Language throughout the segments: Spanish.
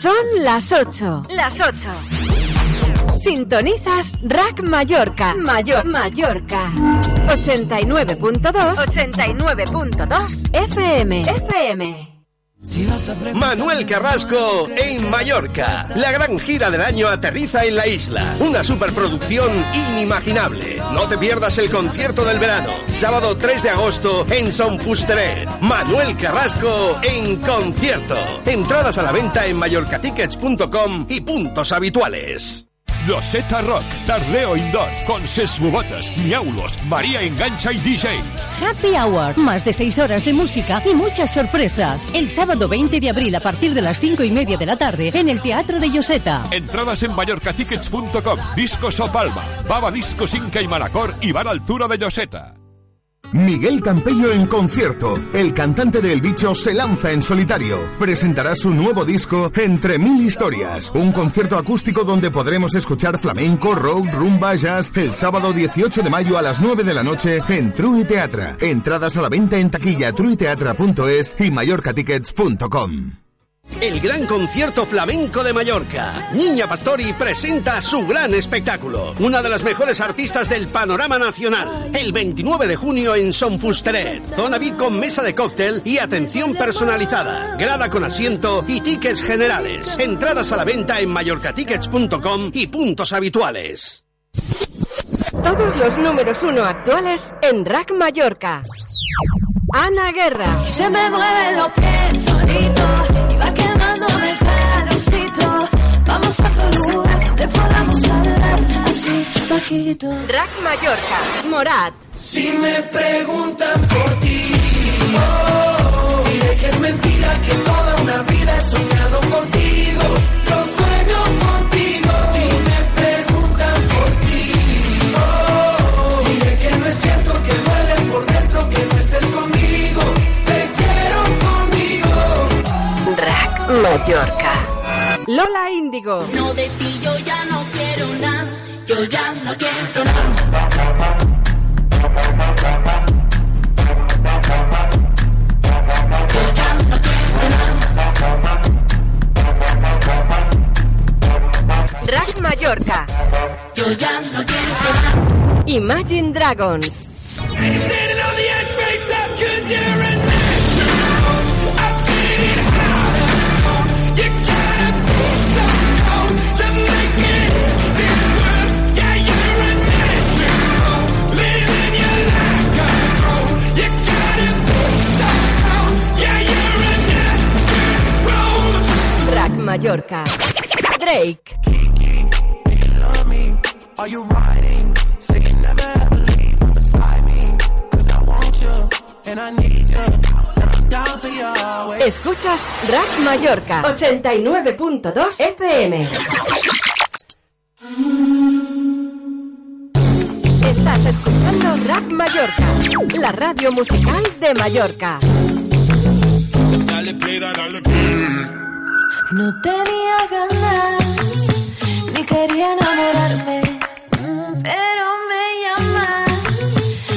Son las 8. Las 8. Sintonizas Rack Mallorca. Mayor Mallorca. 89.2. 89.2 FM. FM. Manuel Carrasco en Mallorca. La gran gira del año aterriza en la isla. Una superproducción inimaginable. No te pierdas el concierto del verano. Sábado 3 de agosto en Son Fusteret. Manuel Carrasco en concierto. Entradas a la venta en mallorcatickets.com y puntos habituales. Loseta Rock, Tardeo Indoor, con Sesbubotas, Miaulos, María Engancha y DJs. Happy Hour, más de seis horas de música y muchas sorpresas. El sábado 20 de abril a partir de las cinco y media de la tarde en el Teatro de Yoseta. Entradas en mallorcatickets.com, Discos o Palma, Baba Discos Inca y Manacor y Bar Altura de Yoseta. Miguel Campello en concierto. El cantante del bicho se lanza en solitario. Presentará su nuevo disco Entre Mil Historias. Un concierto acústico donde podremos escuchar flamenco, rock, rumba, jazz el sábado 18 de mayo a las 9 de la noche en True Teatra. Entradas a la venta en taquilla truiteatra.es y mallorcatickets.com. El gran concierto flamenco de Mallorca. Niña Pastori presenta su gran espectáculo. Una de las mejores artistas del panorama nacional. El 29 de junio en Son Fusteret. Zona VIP con mesa de cóctel y atención personalizada. Grada con asiento y tickets generales. Entradas a la venta en mallorcatickets.com y puntos habituales. Todos los números uno actuales en Rack Mallorca. Ana Guerra. Se me mueven los pies solito y va Rack Mallorca. Morat. Si me preguntan por ti, oh, diré que es mentira que toda una vida he soñado contigo. Yo sueño contigo. Si me preguntan por ti, oh, diré que no es cierto que duele por dentro que no estés conmigo. Te quiero conmigo. Rack Mallorca. Lola Índigo. No de ti yo ya no quiero nada, yo ya no quiero nada. Yo ya no quiero nada. Rack Mallorca. Yo ya no quiero nada. Imagine Dragons. You always. Escuchas Rack Mallorca. 89.2 FM. Estás escuchando Rack Mallorca. La radio musical de Mallorca. Dale play, dale play. No tenía ganas, ni quería enamorarme, pero me llamas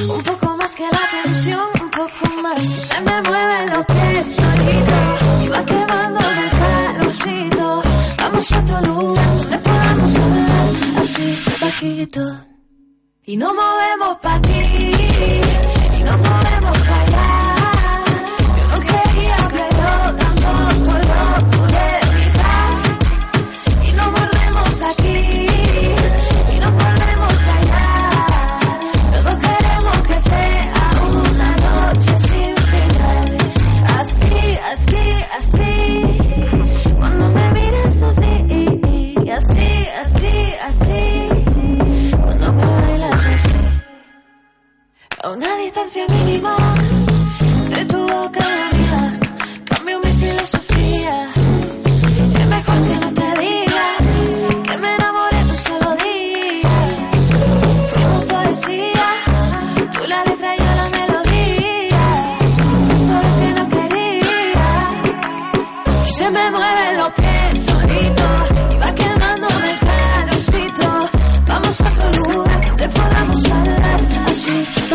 un poco más que la atención, un poco más. Se me mueven los pies solito y va quemando el calorcito. Vamos a otro lugar donde podamos hablar así bajito. Y nos movemos pa' aquí, y nos movemos pa' allá. a una distancia mínima de tu boca la mía. Cambio mi filosofía, es mejor que no te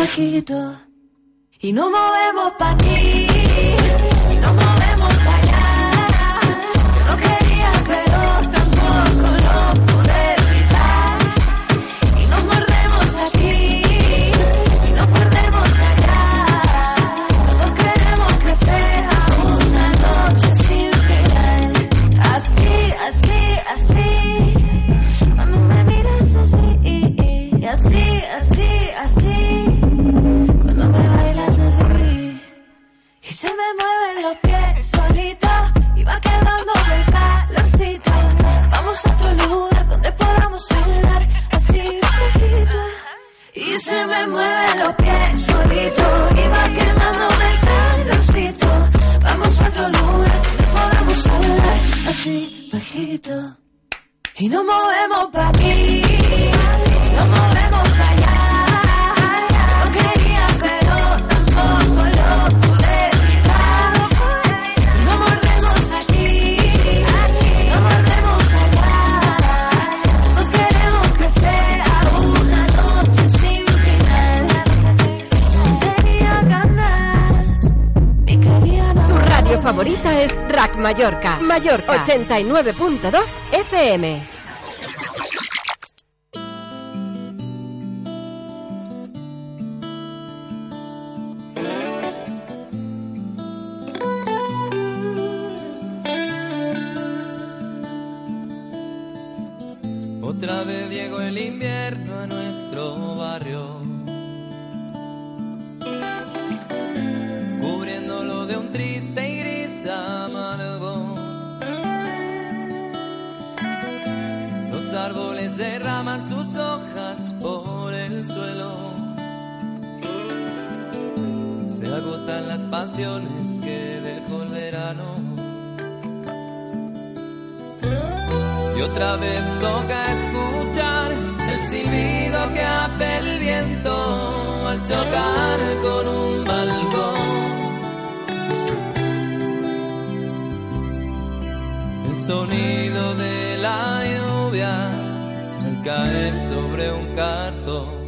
Paquito. Y nos movemos pa' aquí. 89.2 FM. toca escuchar el silbido que hace el viento al chocar con un balcón. El sonido de la lluvia al caer sobre un cartón.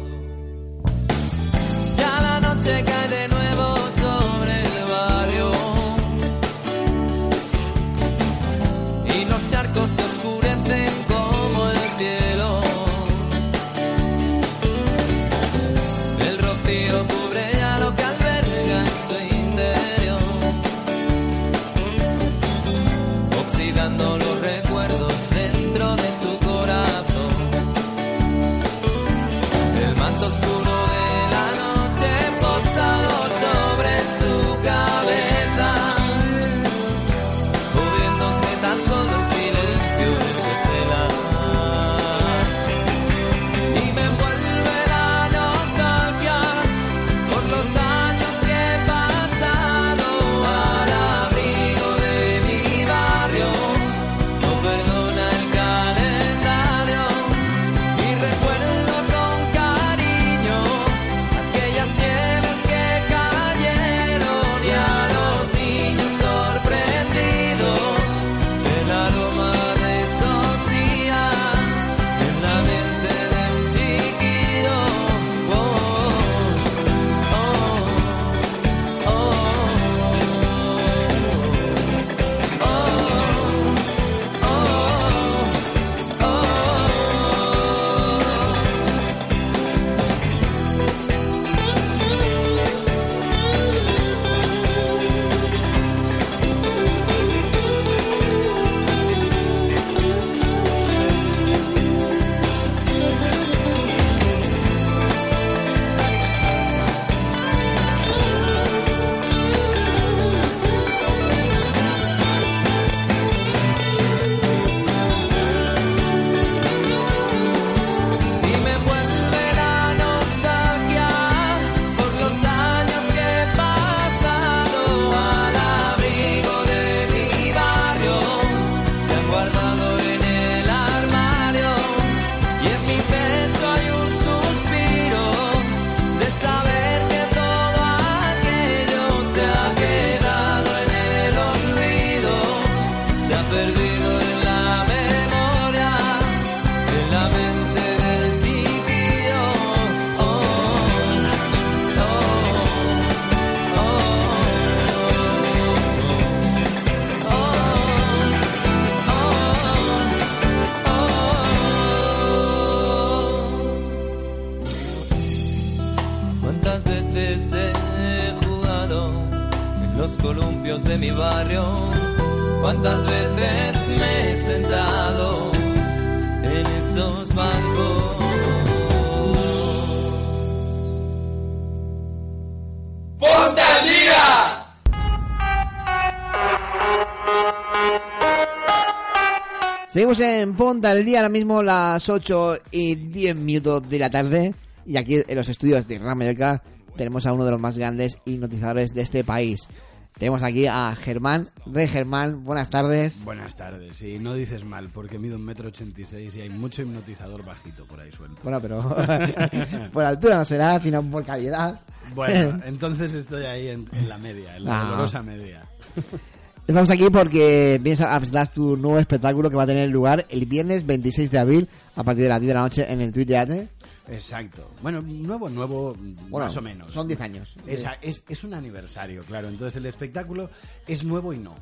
En Ponta el día, ahora mismo las 8 y 10 minutos de la tarde. Y aquí en los estudios de Gran Mallorca tenemos a uno de los más grandes hipnotizadores de este país. Tenemos aquí a Germán. Rey Germán, buenas tardes. Buenas tardes, y no dices mal, porque mido un metro ochenta y seis y hay mucho hipnotizador bajito por ahí suelto. Bueno, pero por altura no será, sino por calidad. Bueno, entonces estoy ahí en, en la media, en la Ah. dolorosa media. Estamos aquí porque vienes a presentar tu nuevo espectáculo que va a tener lugar el viernes 26 de abril a partir de las 10 de la noche en el Twitch Teatre. Exacto. Bueno, nuevo, nuevo, Bueno, más o menos. son 10 años. Es, es, es un aniversario, claro. Entonces el espectáculo es nuevo y no.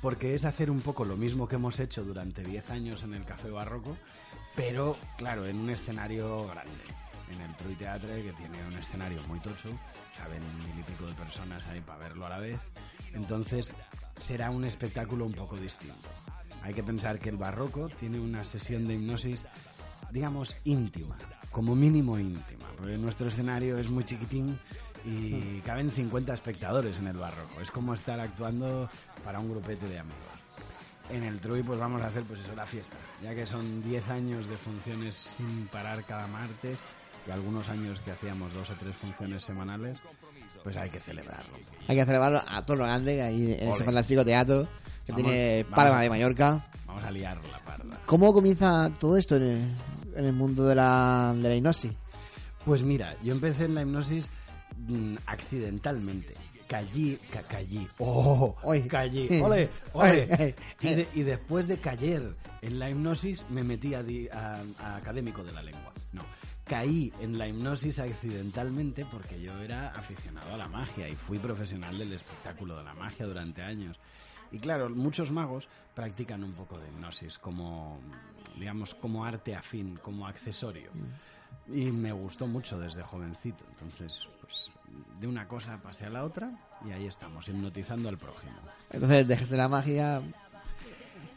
Porque es hacer un poco lo mismo que hemos hecho durante 10 años en el Café Barroco, pero, claro, en un escenario grande. En el Trui Teatre, que tiene un escenario muy tocho, caben mil y pico de personas ahí para verlo a la vez. Entonces será un espectáculo un poco distinto. Hay que pensar que el Barroco tiene una sesión de hipnosis, digamos, íntima, como mínimo íntima, porque nuestro escenario es muy chiquitín y caben 50 espectadores en el Barroco. Es como estar actuando para un grupete de amigos. En el Trui pues vamos a hacer pues eso, la fiesta, ya que son 10 años de funciones sin parar cada martes algunos años que hacíamos dos o tres funciones semanales, pues hay que celebrarlo. Hay que celebrarlo a todo lo grande, ahí en ese fantástico teatro que Vamos- tiene vamos- Palma de Mallorca. Vamos a liar la parda. ¿Cómo comienza todo esto en el, en el mundo de la, de la hipnosis? Pues mira, yo empecé en la hipnosis mm, accidentalmente. Callí, ca, callí, oh, callí, ole, ole. Y, de- y después de caer en la hipnosis me metí a, di- a- a académico de la lengua. No, caí en la hipnosis accidentalmente porque yo era aficionado a la magia y fui profesional del espectáculo de la magia durante años. Y claro, muchos magos practican un poco de hipnosis como, digamos, como arte afín, como accesorio. Y me gustó mucho desde jovencito. Entonces, pues, de una cosa pasé a la otra y ahí estamos, hipnotizando al prójimo. Entonces dejaste la magia.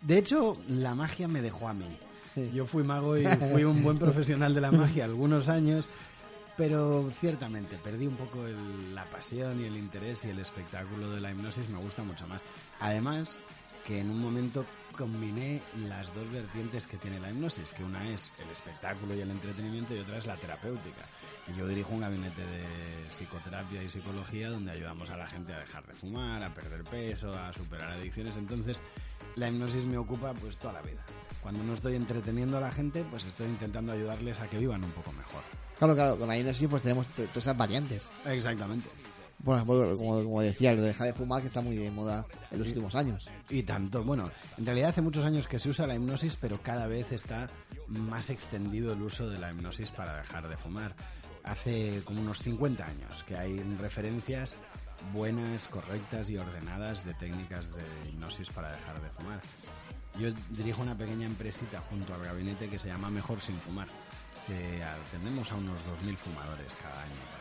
De hecho, la magia me dejó a mí. Yo fui mago y fui un buen profesional de la magia algunos años, pero ciertamente perdí un poco el- la pasión y el interés y el espectáculo de la hipnosis me gusta mucho más. Además, que en un momento combiné las dos vertientes que tiene la hipnosis, que una es el espectáculo y el entretenimiento y otra es la terapéutica. Y yo dirijo un gabinete de psicoterapia y psicología donde ayudamos a la gente a dejar de fumar, a perder peso, a superar adicciones. Entonces, la hipnosis me ocupa pues toda la vida. Cuando no estoy entreteniendo a la gente, pues estoy intentando ayudarles a que vivan un poco mejor. Claro, claro, con la hipnosis pues tenemos to- todas esas variantes. Exactamente. Bueno, como, como decía, lo de dejar de fumar que está muy de moda en los últimos años. Y tanto, bueno, en realidad hace muchos años que se usa la hipnosis, pero cada vez está más extendido el uso de la hipnosis para dejar de fumar. Hace como unos 50 años que hay referencias buenas, correctas y ordenadas de técnicas de hipnosis para dejar de fumar. Yo dirijo una pequeña empresita junto al gabinete que se llama Mejor Sin Fumar, que atendemos a unos 2.000 fumadores cada año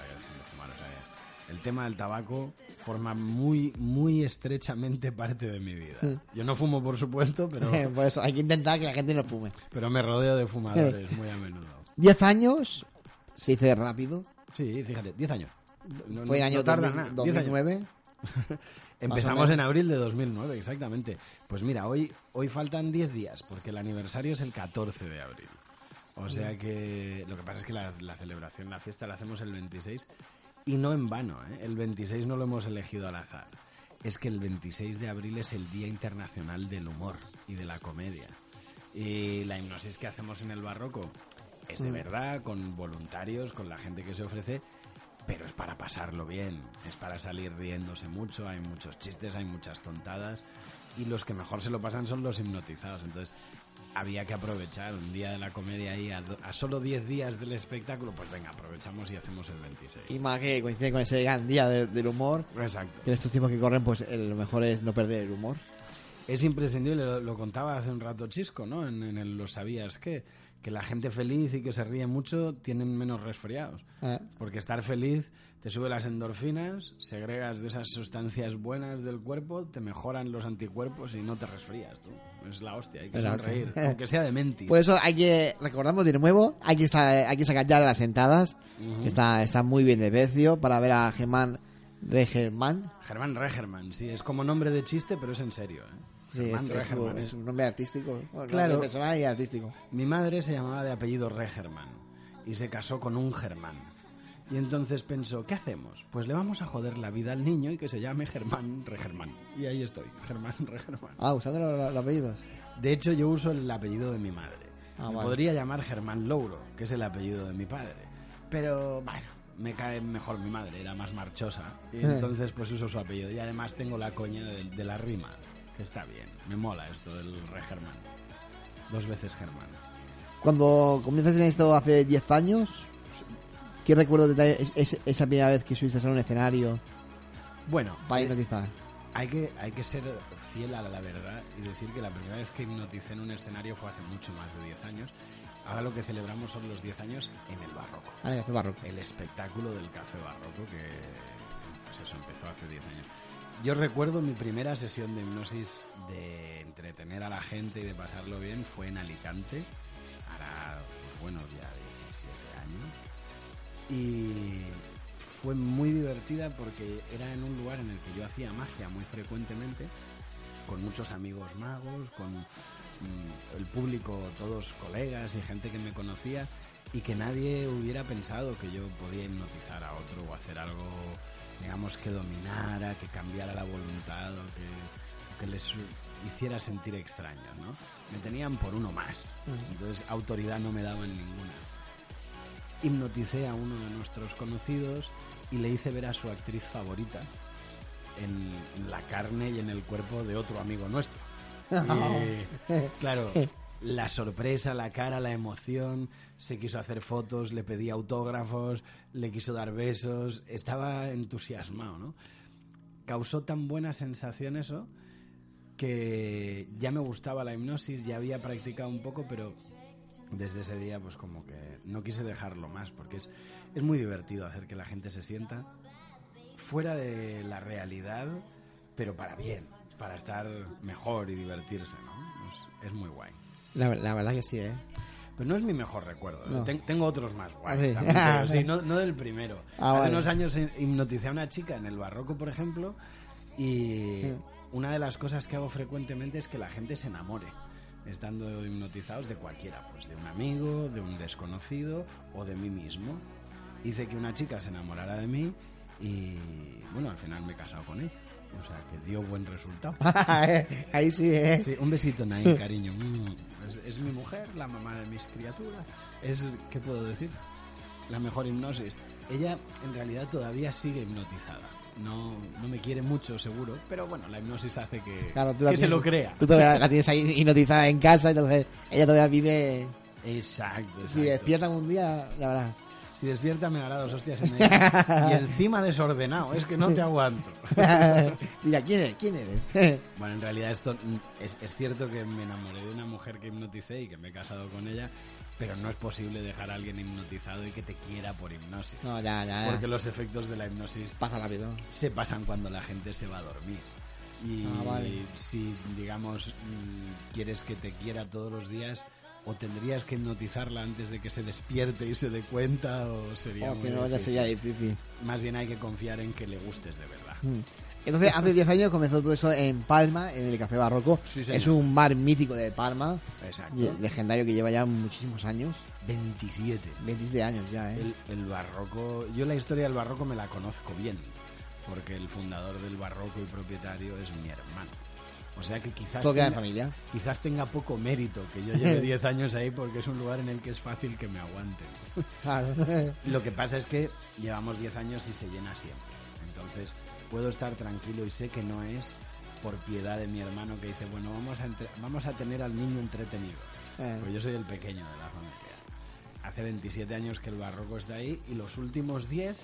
el tema del tabaco forma muy, muy estrechamente parte de mi vida. Yo no fumo, por supuesto, pero, Por eso hay que intentar que la gente no fume. pero me rodeo de fumadores muy a menudo. 10 años se dice rápido. Sí, fíjate, 10 años. No, Fue año no tarda 2000, nada, 10 años. 2009. Empezamos en abril de 2009, exactamente. Pues mira, hoy, hoy faltan 10 días, porque el aniversario es el 14 de abril. O sea que lo que pasa es que la, la celebración, la fiesta la hacemos el 26 y no en vano, ¿eh? El 26 no lo hemos elegido al azar. Es que el 26 de abril es el Día Internacional del Humor y de la Comedia. Y la hipnosis que hacemos en el barroco es de Mm. verdad, con voluntarios, con la gente que se ofrece, pero es para pasarlo bien, es para salir riéndose mucho, hay muchos chistes, hay muchas tontadas y los que mejor se lo pasan son los hipnotizados. Entonces había que aprovechar un día de la comedia ahí a, a solo 10 días del espectáculo, pues venga, aprovechamos y hacemos el 26. Y más que coincide con ese gran día de- del humor. Exacto. Que en estos tiempos que corren, pues el- lo mejor es no perder el humor. Es imprescindible, lo, lo contaba hace un rato Chisco, ¿no? En, en el Lo Sabías que, que la gente feliz y que se ríe mucho tienen menos resfriados. Eh. Porque estar feliz te sube las endorfinas, segregas de esas sustancias buenas del cuerpo, te mejoran los anticuerpos y no te resfrías. Tú. Es la hostia, hay que sonreír, aunque sea de mentis. Por eso hay que, recordamos de nuevo, hay que, estar, hay que sacar ya las entradas, Ujú. que está, está muy bien de precio, para ver a Germán Regerman. Germán Regerman, sí, es como nombre de chiste, pero es en serio. ¿eh? Sí, Germán es, es su- Regerman, es es- un nombre artístico. Bueno, Claro. nombre personal y artístico. Mi madre se llamaba de apellido Regerman y se casó con un Germán. Y entonces pensó, ¿qué hacemos? Pues le vamos a joder la vida al niño y que se llame Germán Regerman. Y ahí estoy, Germán Regerman. Ah, usando los, los apellidos. De hecho, yo uso el apellido de mi madre. Ah, Me vale. Podría llamar Germán Louro, que es el apellido de mi padre. Pero, bueno, me cae mejor mi madre, era más marchosa. Y Eh. entonces, pues uso su apellido. Y además tengo la coña de, de la rima, está bien. Me mola esto del Regerman. Dos veces Germán. Cuando comienzas en esto hace 10 años, ¿qué recuerdo te trae es- es- esa primera vez que subiste a un escenario Bueno, para eh, hipnotizar? Hay que, hay que ser fiel a la verdad y decir que la primera vez que hipnoticé en un escenario fue hace mucho más de 10 años. Ahora lo que celebramos son los 10 años en el barroco. Ah, el Café Barroco. El espectáculo del café barroco que pues eso empezó hace 10 años. Yo recuerdo mi primera sesión de hipnosis de entretener a la gente y de pasarlo bien fue en Alicante, hará sus buenos ya 17 años. Y fue muy divertida porque era en un lugar en el que yo hacía magia muy frecuentemente, con muchos amigos magos, con mm, el público, todos colegas y gente que me conocía, y que nadie hubiera pensado que yo podía hipnotizar a otro o hacer algo, digamos, que dominara, que cambiara la voluntad o que, les hiciera sentir extraños, ¿no? Me tenían por uno más, entonces autoridad no me daban ninguna hipnoticé a uno de nuestros conocidos y le hice ver a su actriz favorita en, en la carne y en el cuerpo de otro amigo nuestro. Y, claro, la sorpresa, la cara, la emoción, se quiso hacer fotos, le pedí autógrafos, le quiso dar besos, estaba entusiasmado, ¿no? Causó tan buena sensación eso que ya me gustaba la hipnosis, ya había practicado un poco, pero desde ese día pues como que no quise dejarlo más porque es, es muy divertido hacer que la gente se sienta fuera de la realidad pero para bien para estar mejor y divertirse ¿no? es, es muy guay La, la verdad que sí, ¿eh? pero no es mi mejor recuerdo ¿eh? No. Ten- tengo otros más guays Ah, sí. también, pero sí, no, no del primero Ah, hace vale. unos años hi- hipnoticé a una chica en el barroco por ejemplo y una de las cosas que hago frecuentemente es que la gente se enamore estando hipnotizados de cualquiera, pues de un amigo, de un desconocido o de mí mismo. Hice que una chica se enamorara de mí y bueno, al final me he casado con ella. O sea, que dio buen resultado. Ahí sí, ¿eh? Sí, un besito, Nain, cariño. Mm. Es, es mi mujer, la mamá de mis criaturas. Es, ¿qué puedo decir? La mejor hipnosis. Ella en realidad todavía sigue hipnotizada. No, no me quiere mucho, seguro, pero bueno, la hipnosis hace que, Claro, tú la que se lo crea. Tú todavía la tienes ahí hipnotizada en casa, entonces ella todavía vive... Exacto, exacto. Si despierta un día, ya verás. Si despierta me dará dos hostias en ella. y encima desordenado, es que no te aguanto. Mira, ¿quién eres? ¿Quién eres? Bueno, en realidad esto mm, es, es cierto que me enamoré de una mujer que hipnoticé y que me he casado con ella, pero no es posible dejar a alguien hipnotizado y que te quiera por hipnosis. No, ya, ya, ya. Porque los efectos de la hipnosis Pasa rápido. se pasan cuando la gente se va a dormir. Y Ah, vale. si, digamos, mm, quieres que te quiera todos los días, o tendrías que hipnotizarla antes de que se despierte y se dé cuenta, o sería O muy si no, ya sería. Más bien hay que confiar en que le gustes de verdad. Mm. Entonces, hace 10 años comenzó todo eso en Palma, en el Café Barroco. Sí, es un bar mítico de Palma, Exacto. legendario que lleva ya muchísimos años. 27. 27 años ya, ¿eh? El, el barroco, yo la historia del barroco me la conozco bien, porque el fundador del barroco y propietario es mi hermano. O sea que quizás tenga, familia. quizás tenga poco mérito que yo lleve 10 años ahí porque es un lugar en el que es fácil que me aguanten. Claro. Lo que pasa es que llevamos 10 años y se llena siempre. Entonces puedo estar tranquilo y sé que no es por piedad de mi hermano que dice, bueno, vamos a, entre- vamos a tener al niño entretenido. Eh. Pues yo soy el pequeño de la familia. Hace 27 años que el barroco está ahí y los últimos 10,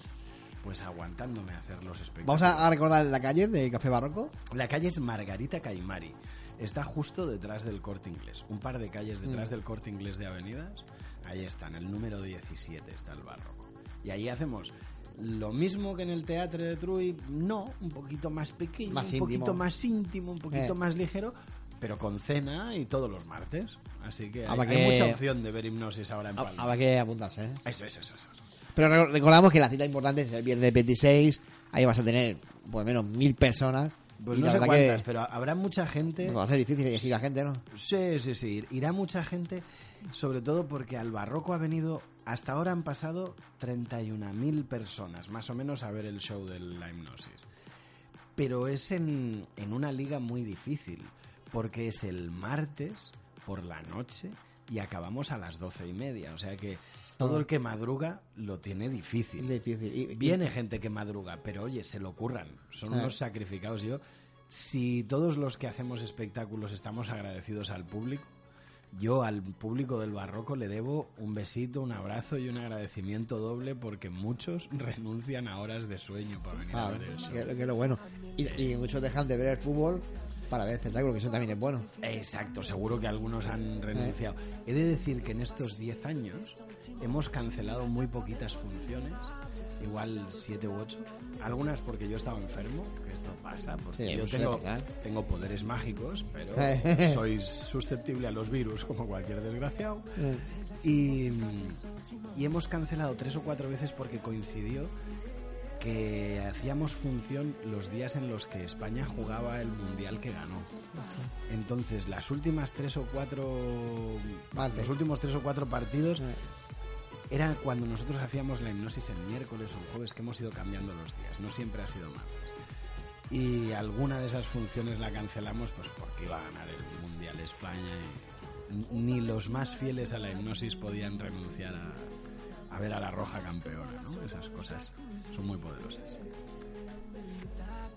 pues aguantándome a hacer los espectáculos. Vamos a, recordar la calle de Café Barroco. La calle es Margarita Caimari. está justo detrás del corte inglés. Un par de calles detrás Mm. del corte inglés de avenidas. Ahí están, el número 17 está el barroco. Y ahí hacemos lo mismo que en el Teatro de Truy, no, un poquito más pequeño, Más un íntimo. poquito más íntimo, un poquito Eh. más ligero, pero con cena y todos los martes. Así que hay, mucha opción de ver hipnosis ahora en Palma. Habrá que apuntarse, ¿eh? Eso, eso, eso, eso. Pero re- recordamos que la cita importante es el viernes 26. Ahí vas a tener por lo menos mil personas. Pues Y no sé verdad que cuántas, pero habrá mucha gente. Va a ser difícil elegir la gente, ¿no? Sí, sí, sí. Irá mucha gente, sobre todo porque al barroco ha venido. Hasta ahora han pasado 31.000 personas, más o menos, a ver el show de la hipnosis. Pero es en, en una liga muy difícil, porque es el martes por la noche y acabamos a las doce y media. O sea que todo Ah. el que madruga lo tiene difícil. Difícil. Y- y- Viene gente que madruga, pero oye, se lo curran. Son unos sacrificados. Yo, si todos los que hacemos espectáculos estamos agradecidos al público, yo al público del barroco le debo un besito, un abrazo y un agradecimiento doble porque muchos renuncian a horas de sueño para venir Ah, a ver eso. que, lo bueno. Y, y muchos dejan de ver el fútbol para ver espectáculo, que eso también es bueno. Exacto, seguro que algunos han renunciado. He de decir que en estos 10 años hemos cancelado muy poquitas funciones, igual 7 u 8. Algunas porque yo estaba enfermo, que esto pasa, porque Sí, yo tengo, tengo poderes mágicos, pero soy susceptible a los virus como cualquier desgraciado. Y, y hemos cancelado tres o cuatro veces porque coincidió que hacíamos función los días en los que España jugaba el mundial que ganó. Entonces, las últimas tres o cuatro. Los últimos tres o cuatro partidos. Era cuando nosotros hacíamos la hipnosis el miércoles o el jueves, que hemos ido cambiando los días. No siempre ha sido martes. Y alguna de esas funciones la cancelamos pues porque iba a ganar el Mundial España y ni los más fieles a la hipnosis podían renunciar a, a ver a la roja campeona, ¿no? Esas cosas son muy poderosas.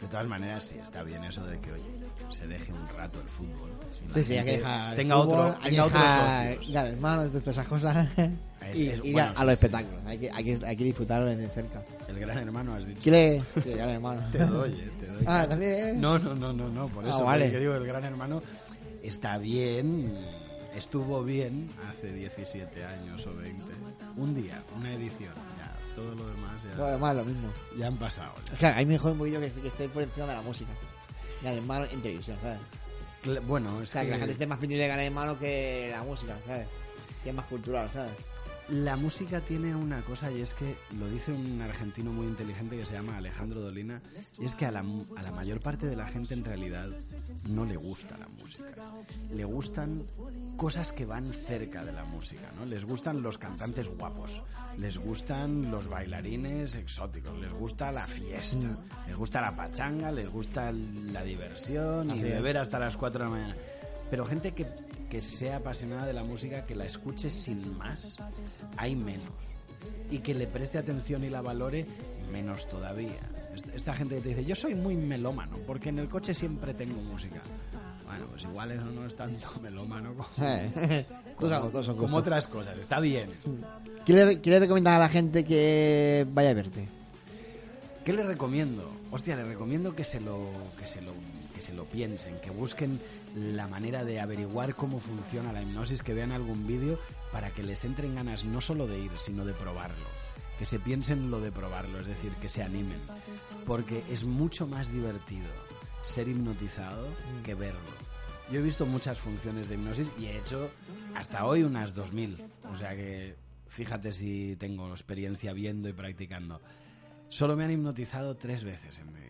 De todas maneras, sí, está bien eso de que, oye, se deje un rato el fútbol. Sí, sí, hay que dejar. el tenga fútbol, otro, hay tenga que dejar socios. ir a las manos, todas esas cosas. Es- y es- ir bueno, a, a los espectáculos. Hay que, hay, que, hay que disfrutarlo de cerca. El gran hermano has dicho. ¿Quiere? Sí, gran hermano. Te doy, eh, te doy. Ah, ¿también? No, no, no, no, no, por Ah, eso. vale. porque digo, el gran hermano está bien, estuvo bien hace 17 años o 20. Un día, una edición, ya. Todo lo demás ya, Bueno, más lo mismo. ya han pasado. ya. Es que a mí me jode un poquito que, esté- que esté por encima de la música. Gran hermano en televisión, ¿sabes? Bueno, O sea, que... que la gente esté más pendiente de Gran Hermano que la música, ¿sabes? Que es más cultural, ¿sabes? La música tiene una cosa y es que lo dice un argentino muy inteligente que se llama Alejandro Dolina y es que a la, a la mayor parte de la gente en realidad no le gusta la música. Le gustan cosas que van cerca de la música, ¿no? Les gustan los cantantes guapos, les gustan los bailarines exóticos, les gusta la fiesta, les gusta la pachanga, les gusta la diversión y beber hasta las 4 de la mañana. Pero gente que, que sea apasionada de la música, que la escuche sin más, hay menos. Y que le preste atención y la valore, menos todavía. Est- Esta gente que te dice, yo soy muy melómano, porque en el coche siempre tengo música. Bueno, pues igual eso no es tanto melómano como, Eh, otras cosas. Está bien. ¿Qué le, qué le recomiendas a la gente que vaya a verte? ¿Qué le recomiendo? Hostia, le recomiendo que se lo que se lo que se lo piensen, que busquen la manera de averiguar cómo funciona la hipnosis, que vean algún vídeo para que les entren ganas no solo de ir, sino de probarlo. Que se piensen lo de probarlo, es decir, que se animen, porque es mucho más divertido ser hipnotizado que verlo. Yo he visto muchas funciones de hipnosis y he hecho hasta hoy unas 2000, o sea que fíjate si tengo experiencia viendo y practicando. Solo me han hipnotizado tres veces en mi.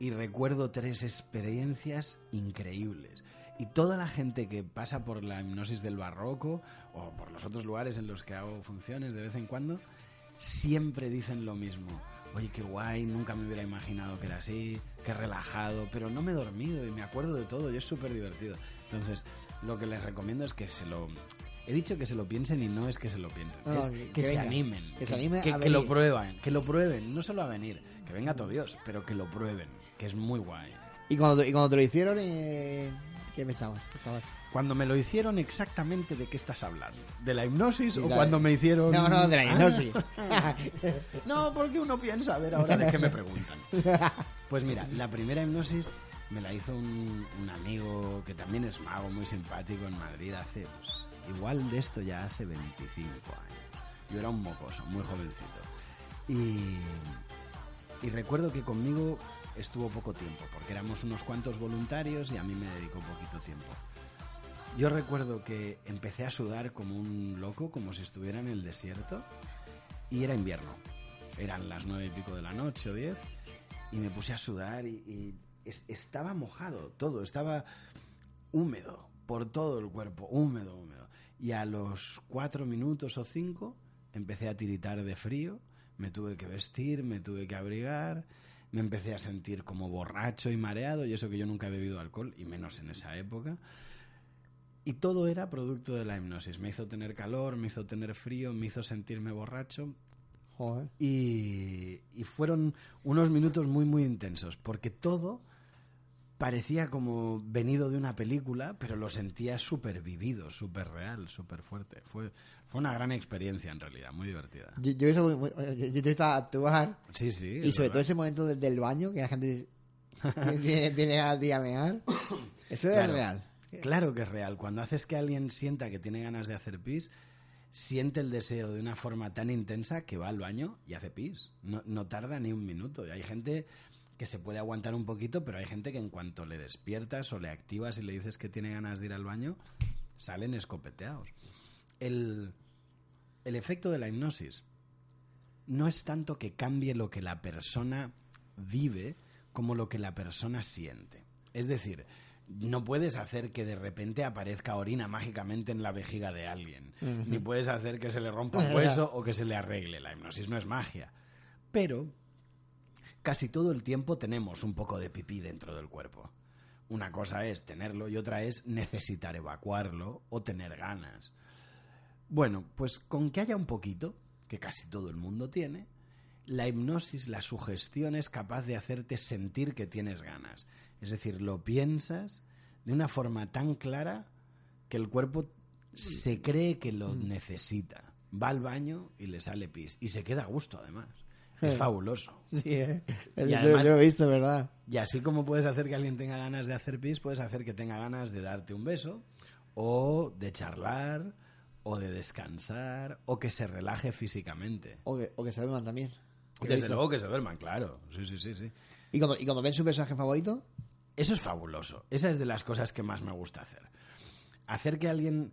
Y recuerdo tres experiencias increíbles. Y toda la gente que pasa por la hipnosis del barroco o por los otros lugares en los que hago funciones de vez en cuando, siempre dicen lo mismo. Oye, qué guay, nunca me hubiera imaginado que era así, qué relajado, pero no me he dormido y me acuerdo de todo y es súper divertido. Entonces, lo que les recomiendo es que se lo... He dicho que se lo piensen y no es que se lo piensen, No, es que- se venga, animen, que se animen que, a que lo prueben, que lo prueben, no solo a venir, que venga todo Dios, pero que lo prueben, que es muy guay. Y cuando, y cuando te lo hicieron, eh, ¿qué pensabas? Estabas- Cuando me lo hicieron exactamente de qué estás hablando, de la hipnosis Sí, o la- cuando me hicieron No, no, de la Ah. hipnosis. no, porque uno piensa a ver ahora de qué me preguntan. Pues mira, la primera hipnosis me la hizo un, un amigo que también es mago, muy simpático en Madrid hace, pues, igual de esto ya hace 25 años. Yo era un mocoso, muy jovencito. Y, y recuerdo que conmigo estuvo poco tiempo, porque éramos unos cuantos voluntarios y a mí me dedicó poquito tiempo. Yo recuerdo que empecé a sudar como un loco, como si estuviera en el desierto, y era invierno. Eran las nueve y pico de la noche o diez, y me puse a sudar y, y es- estaba mojado todo, estaba húmedo por todo el cuerpo, húmedo, húmedo. Y a los cuatro minutos o cinco empecé a tiritar de frío, me tuve que vestir, me tuve que abrigar, me empecé a sentir como borracho y mareado, y eso que yo nunca he bebido alcohol, y menos en esa época. Y todo era producto de la hipnosis. Me hizo tener calor, me hizo tener frío, me hizo sentirme borracho. Joder. Y, y fueron unos minutos muy, muy intensos, porque todo parecía como venido de una película, pero lo sentía súper vivido, súper real, súper fuerte. Fue, fue una gran experiencia en realidad, muy divertida. Yo, yo, eso, muy- yo, estaba a actuar. Sí, sí. Y sobre verdad. todo ese momento del, del baño, que la gente viene, viene al día a mear. Eso es real. Claro que es real. Cuando haces que alguien sienta que tiene ganas de hacer pis, siente el deseo de una forma tan intensa que va al baño y hace pis. No, no tarda ni un minuto. Y hay gente que se puede aguantar un poquito, pero hay gente que en cuanto le despiertas o le activas y le dices que tiene ganas de ir al baño, salen escopeteados. El, el efecto de la hipnosis no es tanto que cambie lo que la persona vive como lo que la persona siente. Es decir, no puedes hacer que de repente aparezca orina mágicamente en la vejiga de alguien, ni puedes hacer que se le rompa un hueso o que se le arregle. La hipnosis no es magia. Pero casi todo el tiempo tenemos un poco de pipí dentro del cuerpo. Una cosa es tenerlo y otra es necesitar evacuarlo o tener ganas. Bueno, pues con que haya un poquito, que casi todo el mundo tiene, la hipnosis, la sugestión es capaz de hacerte sentir que tienes ganas. Es decir, lo piensas de una forma tan clara que el cuerpo se cree que lo necesita. Va al baño y le sale pis. Y se queda a gusto, además. Es fabuloso. Sí, ¿eh? Y además- yo lo he visto, ¿verdad? Y así como puedes hacer que alguien tenga ganas de hacer pis, puedes hacer que tenga ganas de darte un beso, o de charlar, o de descansar, o que se relaje físicamente. O que, o que se duerman también. Desde luego que se duerman, claro. Sí, sí, sí, sí. ¿Y cuando, ¿Y cuando ven su personaje favorito? Eso es fabuloso. Esa es de las cosas que más me gusta hacer. Hacer que alguien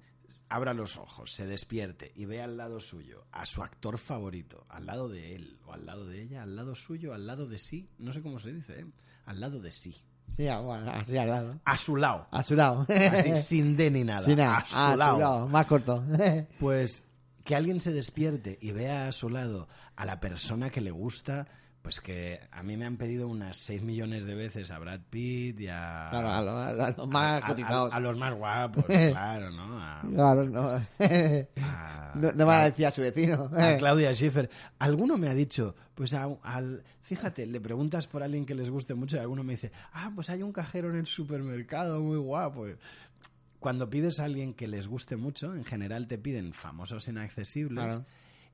abra los ojos, se despierte y vea al lado suyo a su actor favorito, al lado de él o al lado de ella, al lado suyo, al lado de sí, no sé cómo se dice, ¿eh? al lado de sí. Sí, bueno, así al lado. A su lado. A su lado. Así, sin D ni nada. Sin nada. A su A su lado, más corto. Pues que alguien se despierte y vea a su lado a la persona que le gusta, pues que a mí me han pedido unas 6 millones de veces a Brad Pitt y a... Claro, a lo- a los más a- a- cotizados. A, los más guapos, claro, ¿no? A, Claro, no. no, no van a decir a su vecino. a Claudia Schiffer. Alguno me ha dicho, pues a- al, fíjate, le preguntas por alguien que les guste mucho y alguno me dice, ah, pues hay un cajero en el supermercado muy guapo. Cuando pides a alguien que les guste mucho, en general te piden famosos inaccesibles Claro.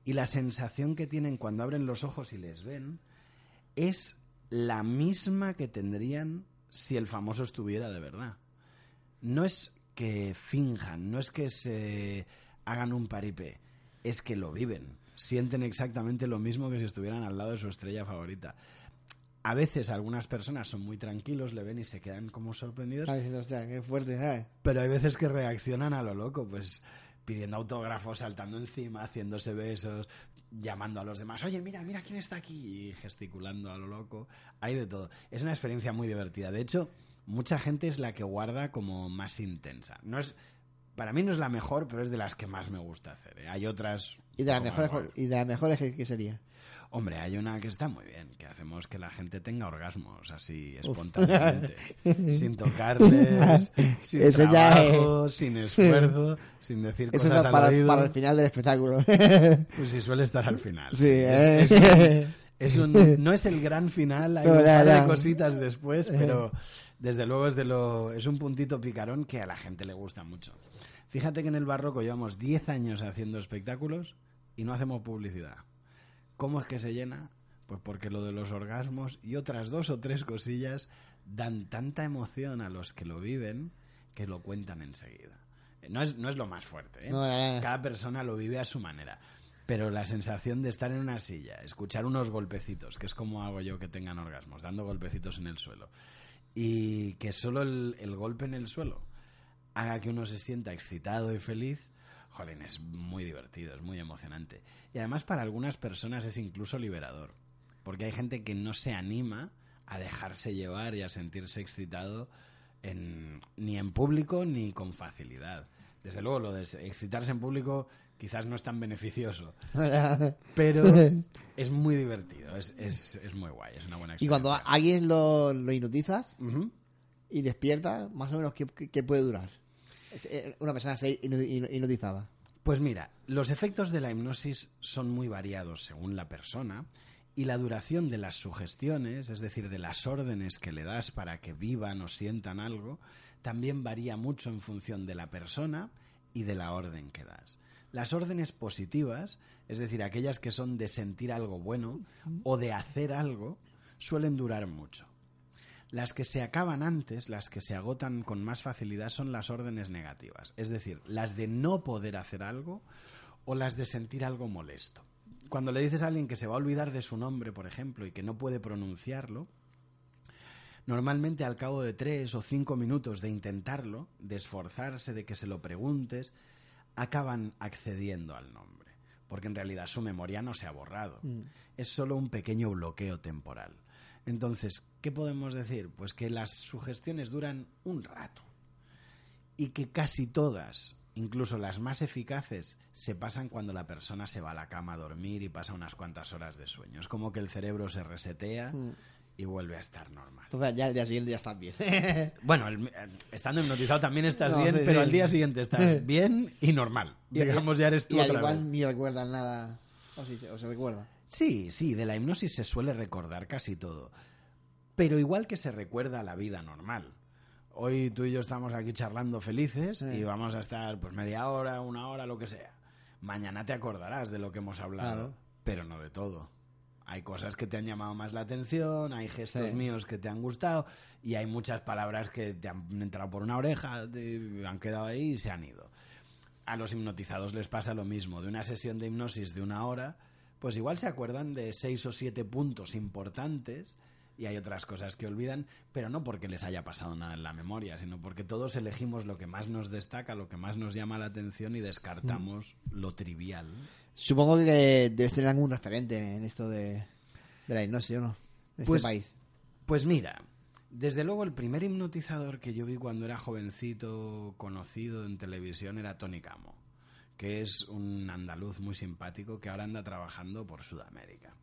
y la sensación que tienen cuando abren los ojos y les ven es la misma que tendrían si el famoso estuviera de verdad. No es que finjan, no es que se hagan un paripé, es que lo viven. Sienten exactamente lo mismo que si estuvieran al lado de su estrella favorita. A veces algunas personas son muy tranquilos, le ven y se quedan como sorprendidos. Qué fuerte, ¿sabes? Pero hay veces que reaccionan a lo loco, pues pidiendo autógrafos, saltando encima, haciéndose besos, llamando a los demás, oye, mira, mira quién está aquí, y gesticulando a lo loco. Hay de todo. Es una experiencia muy divertida. De hecho, mucha gente es la que guarda como más intensa. No es, para mí no es la mejor, pero es de las que más me gusta hacer. ¿eh? Hay otras... Y de las mejores, igual. y de las mejores ¿qué, qué sería? Hombre, hay una que está muy bien, que hacemos que la gente tenga orgasmos así espontáneamente, sin tocarles, sin ya trabajo, es- sin esfuerzo, sin decir Eso cosas no al para, oído. para el final del espectáculo. Pues sí, suele estar al final. Sí, Es- ¿eh? es un- es un- no es el gran final, hay No, un par de cositas después, pero desde luego es, de lo, es un puntito picarón que a la gente le gusta mucho. Fíjate que en el barroco llevamos 10 años haciendo espectáculos y no hacemos publicidad. ¿Cómo es que se llena? Pues porque lo de los orgasmos y otras dos o tres cosillas dan tanta emoción a los que lo viven que lo cuentan enseguida. No es, no es lo más fuerte, ¿eh? No, ya. Cada persona lo vive a su manera. Pero la sensación de estar en una silla, escuchar unos golpecitos, que es como hago yo que tengan orgasmos, dando golpecitos en el suelo, y que solo el, el golpe en el suelo haga que uno se sienta excitado y feliz, jolín, es muy divertido, es muy emocionante. Y además para algunas personas es incluso liberador, porque hay gente que no se anima a dejarse llevar y a sentirse excitado en- ni en público ni con facilidad. Desde luego, lo de excitarse en público quizás no es tan beneficioso, pero es muy divertido, es, es, es muy guay, es una buena Y experiencia. cuando a alguien lo, lo hipnotizas y despierta, más o menos, ¿qué, qué- qué puede durar? Eh, una persona hipno- hipnotizada. Pues mira, los efectos de la hipnosis son muy variados según la persona y la duración de las sugestiones, es decir, de las órdenes que le das para que vivan o sientan algo, también varía mucho en función de la persona y de la orden que das. Las órdenes positivas, es decir, aquellas que son de sentir algo bueno o de hacer algo, suelen durar mucho. Las que se acaban antes, las que se agotan con más facilidad, son las órdenes negativas, es decir, las de no poder hacer algo o las de sentir algo molesto. Cuando le dices a alguien que se va a olvidar de su nombre, por ejemplo, y que no puede pronunciarlo, normalmente al cabo de tres o cinco minutos de intentarlo, de esforzarse, de que se lo preguntes, acaban accediendo al nombre, porque en realidad su memoria no se ha borrado es solo un pequeño bloqueo temporal. Entonces, ¿qué podemos decir? Pues que las sugestiones duran un rato y que casi todas, incluso las más eficaces, se pasan cuando la persona se va a la cama a dormir y pasa unas cuantas horas de sueño. Es como que el cerebro se resetea Mm. y vuelve a estar normal. Entonces ya el día siguiente ya estás bien. Bueno, el- eh, estando hipnotizado también estás No, bien, sí, pero sí. al día siguiente estás bien y normal. Digamos, ya eres tú y al otra igual vez. ni recuerdan nada. O, sí, o se recuerda. Sí, sí, de la hipnosis se suele recordar casi todo. Pero igual que se recuerda la vida normal. Hoy tú y yo estamos aquí charlando felices y vamos a estar pues media hora, una hora, lo que sea. Mañana te acordarás de lo que hemos hablado, Claro. pero no de todo. Hay cosas que te han llamado más la atención, hay gestos Sí. míos que te han gustado y hay muchas palabras que te han entrado por una oreja, te han quedado ahí y se han ido. A los hipnotizados les pasa lo mismo. De una sesión de hipnosis de una hora, pues igual se acuerdan de seis o siete puntos importantes y hay otras cosas que olvidan, pero no porque les haya pasado nada en la memoria, sino porque todos elegimos lo que más nos destaca, lo que más nos llama la atención y descartamos lo trivial. Supongo que debes tener algún referente en esto de, de la hipnosis, ¿o no? En Pues- este país. Pues mira, desde luego el primer hipnotizador que yo vi cuando era jovencito, conocido en televisión, era Tony Camo, que es un andaluz muy simpático que ahora anda trabajando por Sudamérica.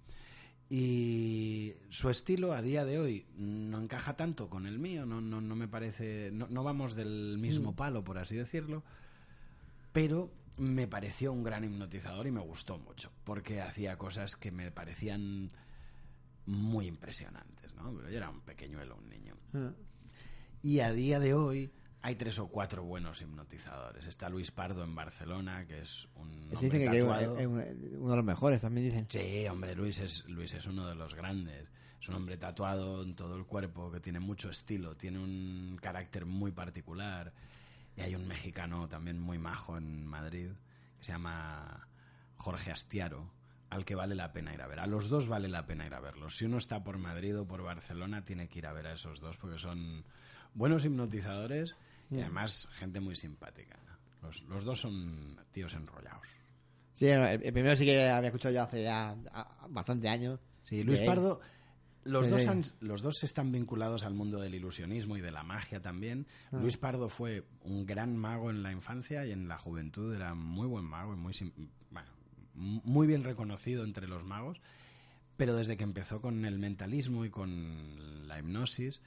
Y su estilo a día de hoy no encaja tanto con el mío, no, no, no me parece, no, no vamos del mismo Mm. palo, por así decirlo, pero me pareció un gran hipnotizador y me gustó mucho, porque hacía cosas que me parecían muy impresionantes, ¿no? Pero yo era un pequeñuelo, un niño. Ah. Y a día de hoy hay tres o cuatro buenos hipnotizadores. Está Luis Pardo en Barcelona, que es un Se hombre dice que tatuado. es uno de los mejores, también dicen. Sí, hombre, Luis es, Luis es uno de los grandes. Es un hombre tatuado en todo el cuerpo, que tiene mucho estilo, tiene un carácter muy particular. Y hay un mexicano también muy majo en Madrid, que se llama Jorge Astiaro, al que vale la pena ir a ver. A los dos vale la pena ir a verlos. Si uno está por Madrid o por Barcelona, tiene que ir a ver a esos dos, porque son buenos hipnotizadores y Mm. además gente muy simpática. Los, los dos son tíos enrollados. Sí, el, el primero sí que había escuchado yo hace ya a- bastante años. Sí, Luis Pardo, los, Sí, dos han- los dos están vinculados al mundo del ilusionismo y de la magia también. Ah. Luis Pardo fue un gran mago en la infancia y en la juventud era muy buen mago y muy, bueno, muy bien reconocido entre los magos. Pero desde que empezó con el mentalismo y con la hipnosis,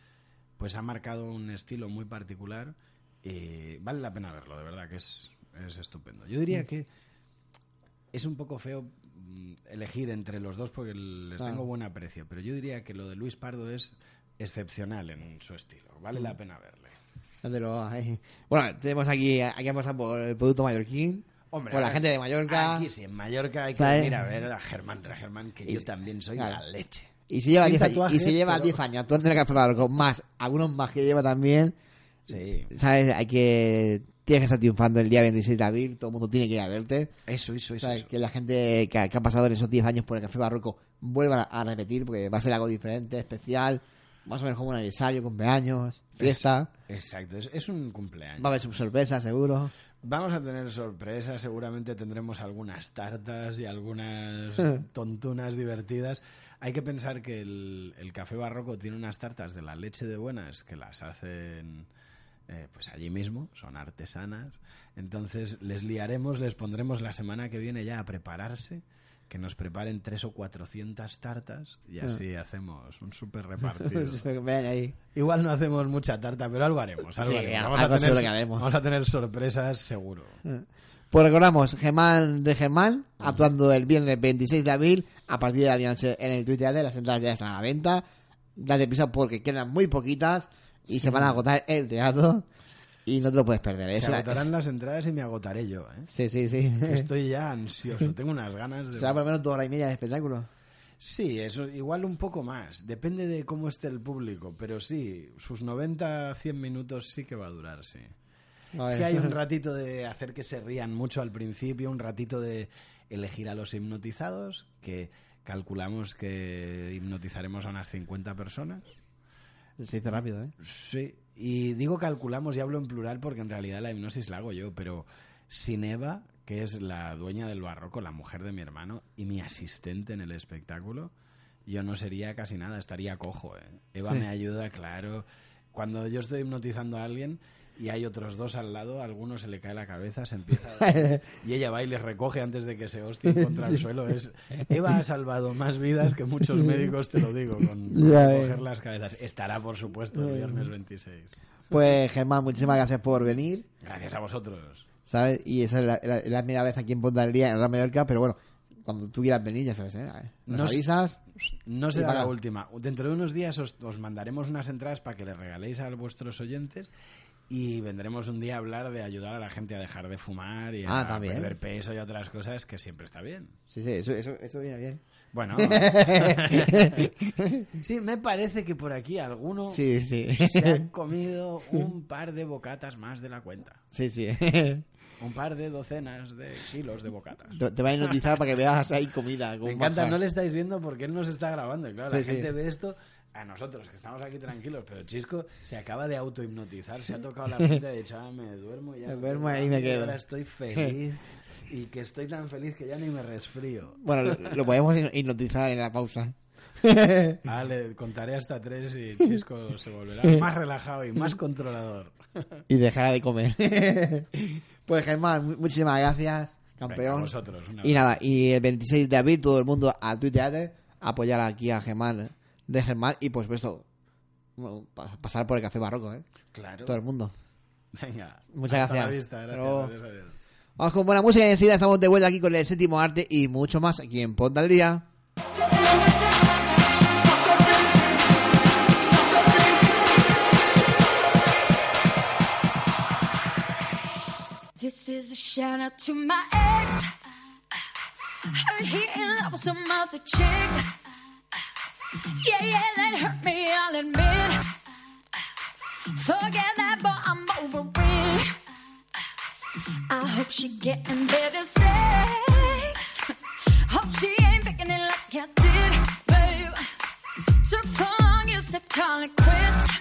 pues ha marcado un estilo muy particular y vale la pena verlo, de verdad que es, es estupendo. Yo diría Mm. que es un poco feo mm, elegir entre los dos porque les Claro. tengo buen aprecio, pero yo diría que lo de Luis Pardo es excepcional en su estilo. Vale Mm. la pena verle. ¿Dónde lo hay? Bueno, tenemos aquí, aquí vamos a por el producto mallorquín. Hombre, por la gente de Mallorca. Aquí sí, en Mallorca hay que ¿Sabes? ir a ver a Germán, Germán, que Y- yo también soy claro. la leche. Y se lleva Sin 10 años, pero- 10 años actuando en el Café Barroco, más algunos más que lleva también. Sí. ¿Sabes? Hay que. Tienes que estar triunfando el día 26 de abril, todo el mundo tiene que ir a verte. Eso, eso, eso. ¿Sabes? eso. Que la gente que ha, que ha pasado en esos 10 años por el Café Barroco vuelva a, repetir, porque va a ser algo diferente, especial, más o menos como un aniversario, cumpleaños, fiesta. Exacto, es, es un cumpleaños. Va a haber sorpresas, seguro. Vamos a tener sorpresas, seguramente tendremos algunas tartas y algunas tontunas divertidas. Hay que pensar que el, el café barroco tiene unas tartas de la leche de buenas que las hacen eh, pues allí mismo, son artesanas. Entonces les liaremos, les pondremos la semana que viene ya a prepararse, que nos preparen tres o cuatrocientas tartas y Ah. así hacemos un súper repartido. Ahí. Igual no hacemos mucha tarta, pero algo haremos. Algo Sí, haremos. algo Vamos, a tener, que haremos. vamos a tener sorpresas seguro. Pues recordamos, Germán de Germán, actuando el viernes 26 de abril, a partir de la noche en el Twitter de las entradas ya están a la venta. Date prisa porque quedan muy poquitas y se van a agotar el teatro y no te lo puedes perder. Es Se una- agotarán las entradas y me agotaré yo. ¿eh? Sí, sí, sí. Estoy ya ansioso. Tengo unas ganas de. Será por lo menos dos horas y media de espectáculo. Sí, eso igual un poco más. Depende de cómo esté el público, pero sí, sus 90, 100 minutos sí que va a durar, sí. A Es que hay un ratito de hacer que se rían mucho al principio, un ratito de elegir a los hipnotizados, que calculamos que hipnotizaremos a unas 50 personas. Se dice rápido, ¿eh? Sí, y digo calculamos y hablo en plural porque en realidad la hipnosis la hago yo, pero sin Eva, que es la dueña del barroco, la mujer de mi hermano y mi asistente en el espectáculo, yo no sería casi nada, estaría cojo. ¿eh? Eva Sí. me ayuda, claro. Cuando yo estoy hipnotizando a alguien y hay otros dos al lado, a alguno se le cae la cabeza, se empieza a... y ella va y les recoge antes de que se hostien contra el Sí. suelo. Es... Eva ha salvado más vidas que muchos médicos, te lo digo, con, con ves. las cabezas. Estará, por supuesto, el viernes 26. Pues Germán, muchísimas gracias por venir. Gracias a vosotros. ¿Sabes? Y esa es la, la- la primera vez aquí en Ponta del Día en Real Mallorca, pero bueno, cuando tú quieras venir, ya sabes, ¿eh? Nos avisas. No será para- la última. Dentro de unos días os, os mandaremos unas entradas para que le regaléis a vuestros oyentes y vendremos un día a hablar de ayudar a la gente a dejar de fumar y Ah, a también. perder peso y otras cosas que siempre está bien. Sí, sí, eso, eso, eso viene bien. Bueno. sí, me parece que por aquí alguno Sí, sí. se ha comido un par de bocatas más de la cuenta. Sí, sí. Un par de docenas de kilos de bocatas. Te va a hipnotizar para que veas ahí comida. Me encanta, manjar. no le estáis viendo porque él nos está grabando. Y claro, Sí, la sí. gente ve esto a nosotros, que estamos aquí tranquilos, pero Chisco se acaba de autohipnotizar, se ha tocado la frente y ha dicho, ah, me duermo ya. Me duermo ahí me quedo. Ahora estoy feliz y que estoy tan feliz que ya ni me resfrío. Bueno, lo, lo podemos hipnotizar en la pausa. Ah, le contaré hasta tres y Chisco se volverá más relajado y más controlador. y dejará de comer. Pues Germán, mu- muchísimas gracias, campeón. Vosotros, y nada, y el 26 de abril todo el mundo a Twitter a apoyar aquí a Germán de Germán y por supuesto pasar por el café barroco, ¿eh? Claro. Todo el mundo. Venga. Muchas gracias. Vista, gracias, adiós, adiós. Vamos con buena música y enseguida estamos de vuelta aquí con el séptimo arte y mucho más aquí en Ponta al Día. This is a shout out to my ex. Heard he in love with some other chick. Yeah, yeah, that hurt me, I'll admit. Forget that, but I'm over it. I hope she getting better sex. Hope she ain't picking it like I did, babe. Took long, you said call it quits.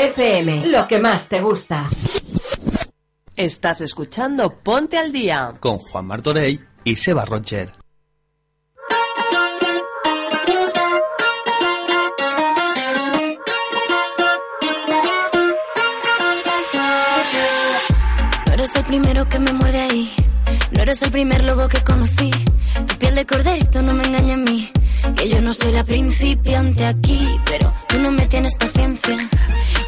FM, lo que más te gusta. Estás escuchando Ponte al Día con Juan Martorey y Seba Roger. No eres el primero que me muerde ahí, no eres el primer lobo que conocí. Tu piel de corderito no me engaña a mí, que yo no soy la principiante aquí, pero tú no me tienes paciencia.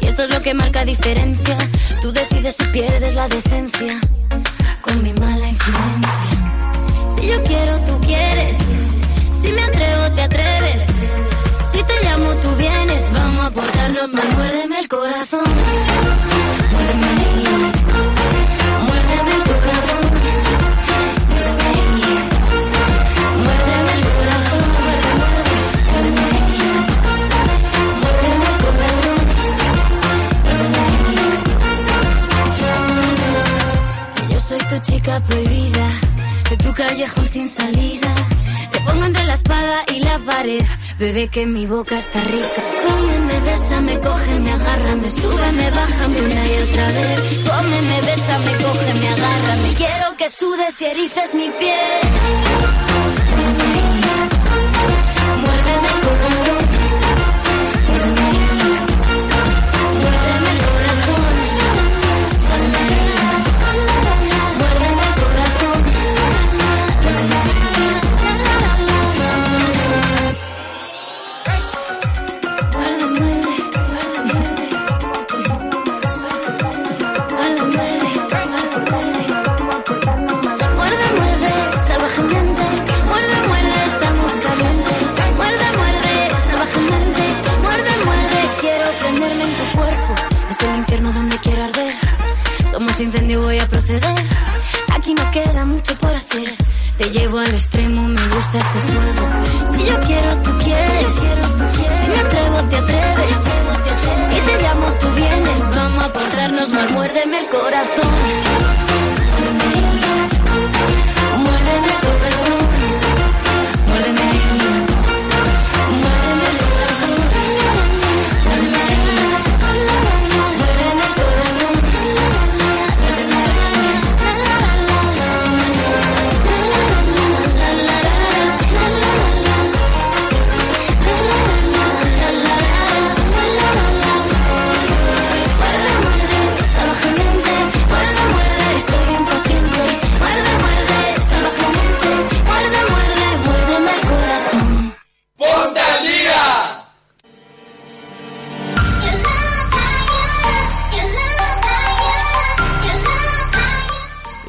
Y esto es lo que marca diferencia. Tú decides si pierdes la decencia con mi mala influencia. Si yo quiero, tú quieres. Si me atrevo, te atreves. Si te llamo, tú vienes. Vamos a portarnos más, muérdeme el corazón. palabra prohibida. Soy tu callejón sin salida. Te pongo entre la espada y la pared. Bebé, que mi boca está rica. Cómeme, bésame, cógeme, agárrame. Súbeme, bájame una y otra vez. Cómeme, bésame, cógeme, agárrame. Quiero que sudes y erices mi piel. Muérdeme el Aquí no queda mucho por hacer. Te llevo al extremo, me gusta este juego. Si yo quiero, tú quieres. Si me atrevo, te atreves. Si te llamo, tú vienes. Vamos a portarnos mal, muérdeme el corazón. Muérdeme el corazón.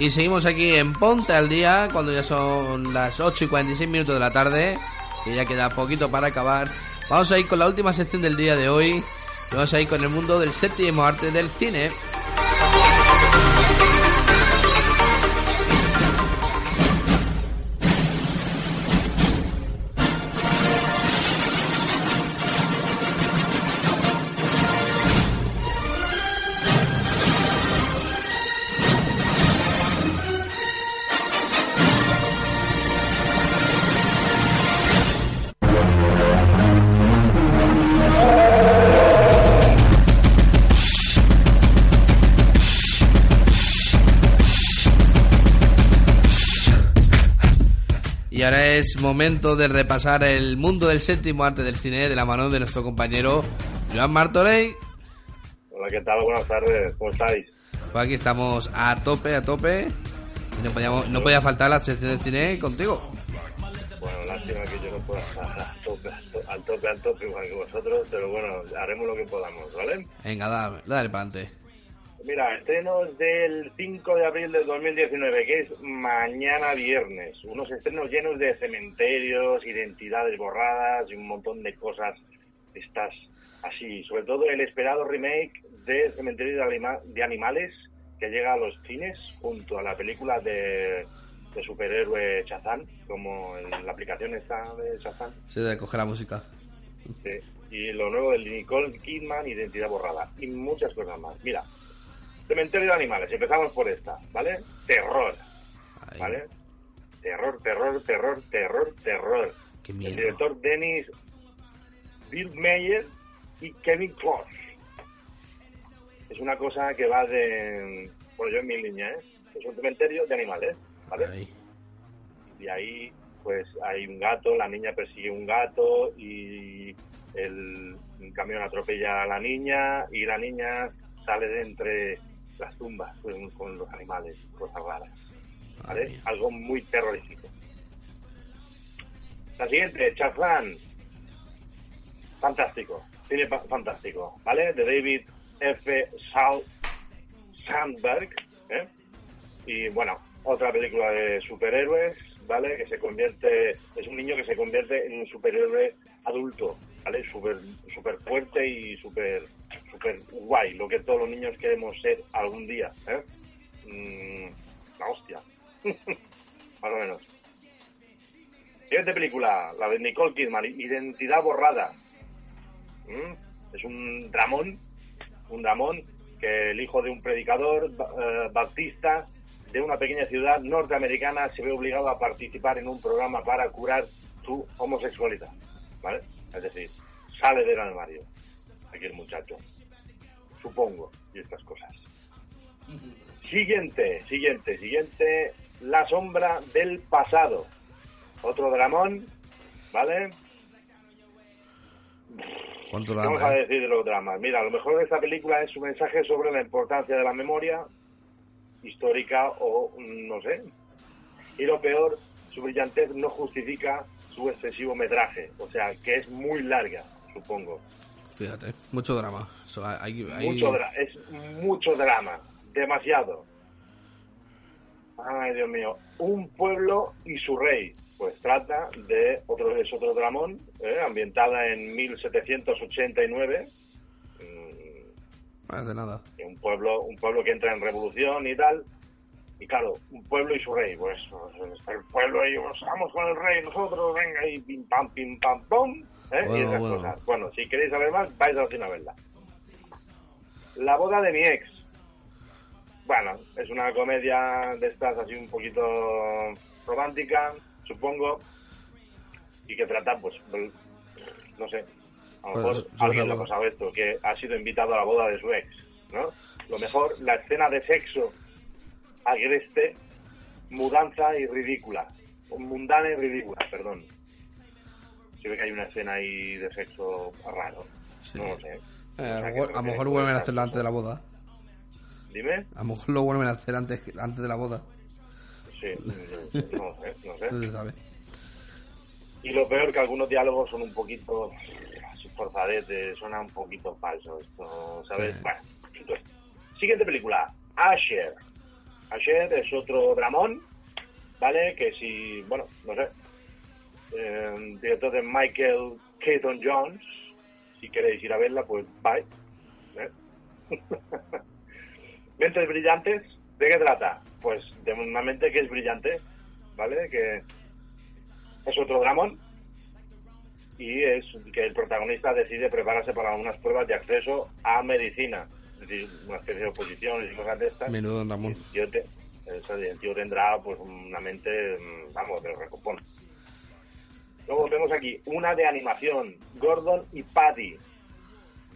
Y seguimos aquí en Ponte al Día, cuando ya son las 8 y 46 minutos de la tarde, y ya queda poquito para acabar. Vamos a ir con la última sección del día de hoy, vamos a ir con el mundo del séptimo arte del cine. Es momento de repasar el mundo del séptimo arte del cine de la mano de nuestro compañero Joan Martorey. Hola, ¿qué tal? Buenas tardes, ¿cómo estáis? Pues aquí estamos a tope, a tope. Y no, podíamos- no podía faltar la sección del cine contigo. Bueno, lástima que yo no pueda estar a tope, al tope, al tope, igual que vosotros, pero bueno, haremos lo que podamos, ¿vale? Venga, dale, dale para adelante. Mira, estrenos del 5 de abril del 2019, que es mañana viernes. Unos estrenos llenos de cementerios, identidades borradas y un montón de cosas estas así. Sobre todo el esperado remake de Cementerio de, Anima- de Animales, que llega a los cines junto a la película de, de superhéroe Shazam, como en la aplicación esta de Shazam. Se debe coger la música. Sí. Y lo nuevo de Nicole Kidman, Identidad Borrada. Y muchas cosas más. Mira, Cementerio de Animales, empezamos por esta, ¿vale? Terror. ¿Vale? Terror, terror, terror, terror, terror. Qué El director Dennis Bildmeyer y Kevin Kloss. Es una cosa que va de... Bueno, yo en mi línea, ¿eh? Es un cementerio de animales, ¿vale? Y ahí, pues, hay un gato, la niña persigue un gato y el camión atropella a la niña y la niña sale de entre las tumbas con, con los animales, cosas raras. ¿Vale? Algo muy terrorífico. La siguiente, Shazam. Fantástico. Cine fa- fantástico. ¿Vale? De David F. Sal Sandberg. ¿eh? Y bueno, otra película de superhéroes, ¿vale? Que se convierte, es un niño que se convierte en un superhéroe adulto, ¿vale? Súper super fuerte y súper super guay, lo que todos los niños queremos ser algún día, ¿eh? Mm, la hostia. Más o menos. Siguiente película, la de Nicole Kidman, Identidad Borrada. ¿Mm? Es un dramón, un dramón que el hijo de un predicador eh, baptista de una pequeña ciudad norteamericana se ve obligado a participar en un programa para curar su homosexualidad. ¿Vale? Es decir, sale del armario aquí el muchacho. Supongo, y estas cosas. Siguiente, siguiente, siguiente. La sombra del pasado. Otro dramón, ¿vale? ¿Cuánto ¿Qué vamos drama, a eh? decir de los dramas? Mira, lo mejor de esta película es su mensaje sobre la importancia de la memoria histórica o mm, no sé. Y lo peor, su brillantez no justifica su excesivo metraje, o sea, que es muy larga, supongo. Fíjate, mucho drama. O sea, hay- hay- Mucho dra- es mucho drama, demasiado. Ay, Dios mío. Un pueblo y su rey. Pues trata de otro es otro dramón, ¿eh? ambientada en 1789. Ah, de nada. un pueblo un pueblo que entra en revolución y tal y claro un pueblo y su rey pues, pues, el pueblo y pues, vamos con el rey nosotros venga y pim pam pim pam pum ¿eh? y Bueno, esas bueno. cosas bueno si queréis saber más vais al cine a verla la boda de mi ex bueno es una comedia de estas así un poquito romántica supongo y que trata pues no sé a lo Pues, mejor a alguien la ha pasado esto, que ha sido invitado a la boda de su ex, ¿no? Lo mejor, la escena de sexo agreste, mudanza y ridícula. Mundana y ridícula, perdón. Se ve que hay una escena ahí de sexo raro. Sí. No lo sé. Eh, a lo mejor, lo vuelven a hacerlo antes de la boda. Dime. A lo mejor lo vuelven a hacer antes, antes de la boda. Sí, no sé, no sé. No sé. Se sabe. Y lo peor que algunos diálogos son un poquito forzadetes, suena un poquito falso esto, ¿sabes? Sí. Bueno, entonces, siguiente película, Asher. Asher es otro dramón, ¿vale? Que si, bueno, no sé, eh, director de Michael Keaton Jones, si queréis ir a verla, pues bye. ¿eh? Mentes brillantes, ¿de qué trata? Pues de una mente que es brillante, ¿vale? Que es otro dramón y es que el protagonista decide prepararse para unas pruebas de acceso a medicina, es decir, una especie de oposiciones y cosas de estas. Menudo Ramón. El tío, te- eso, el tío tendrá pues una mente, mm, vamos, de recopón. Luego tenemos aquí una de animación, Gordon y Patty.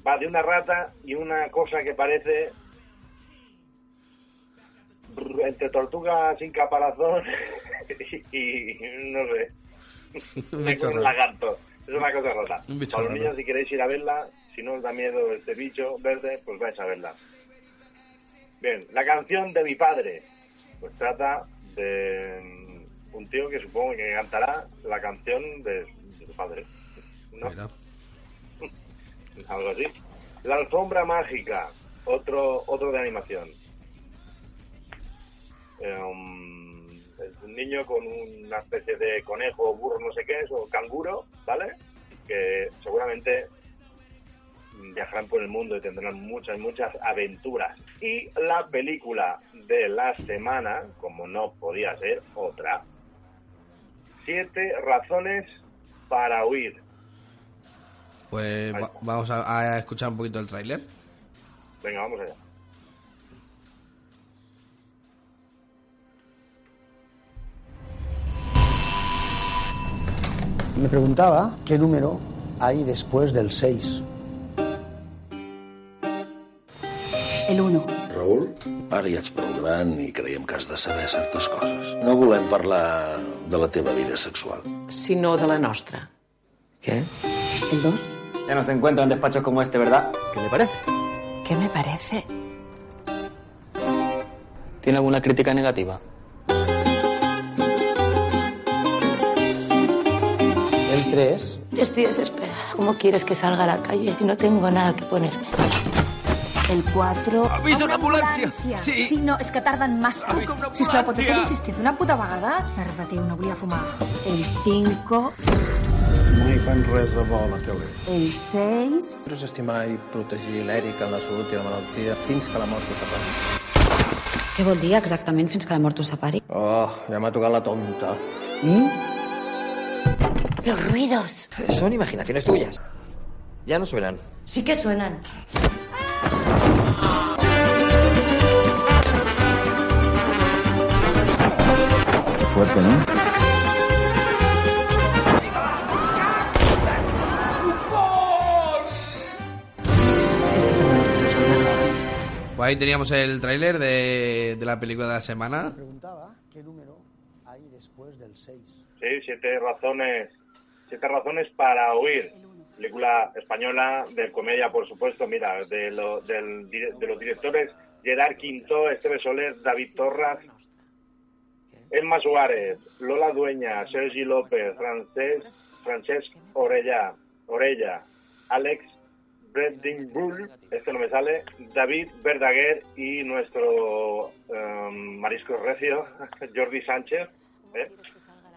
Va de una rata y una cosa que parece entre tortuga sin caparazón y, y no sé, Un lagarto. Es una cosa rara. Un bicho Para los niños, si queréis ir a verla, si no os da miedo este bicho verde, pues vais a verla. Bien, la canción de mi padre. Pues trata de un tío que supongo que cantará la canción de, de su padre. ¿No? Algo así. La alfombra mágica. Otro, otro de animación. Um, un niño con una especie de conejo, burro, no sé qué es, o canguro, ¿vale? Que seguramente viajarán por el mundo y tendrán muchas, muchas aventuras. Y la película de la semana, como no podía ser otra, Siete razones para huir. Pues va- vamos a, a escuchar un poquito el tráiler. Venga, vamos allá. Me preguntaba qué número hay después del 6. El 1. Raül, ara ja ets prou gran i creiem que has de saber certes coses. No volem parlar de la teva vida sexual. Sino de la nostra. ¿Qué? El 2. Ya no se encuentra en despachos como este, ¿verdad? ¿Qué le parece? ¿Qué me parece? ¿Tiene alguna crítica negativa? El 3. Estoy desesperada. ¿Cómo quieres que salga a la calle si no tengo nada que ponerme? El 4... Avisa una ambulància! Sí. sí, no, és que tarden massa. Sisplau, pot deixar d'insistir d'una puta vegada? Merda, tio, no volia fumar. El 5... No hi fan res de bo a la tele. El 6... Nosaltres estimar i protegir l'Eric en la salut i la malaltia fins que la mort ho separi. Què vol dir exactament fins que la mort us separi? Oh, ja m'ha tocat la tonta. I Los ruidos. Son imaginaciones tuyas. Ya no suenan. Sí que suenan. Fuerte, ¿no? Pues ahí teníamos el tráiler de, de la película de la semana. me preguntaba qué número hay después del 6. Sí, siete razones, siete razones para huir. Película española de comedia, por supuesto. Mira, de, lo- del de los directores Gerard Quinto, Esteve Soler, David Torras, Emma Suárez, Lola Dueña, Sergi López, Francés, Francesc Orella, Orella, Alex Bredinbull, este no me sale, David Verdaguer y nuestro em, marisco recio, Jordi Sánchez. ¿eh?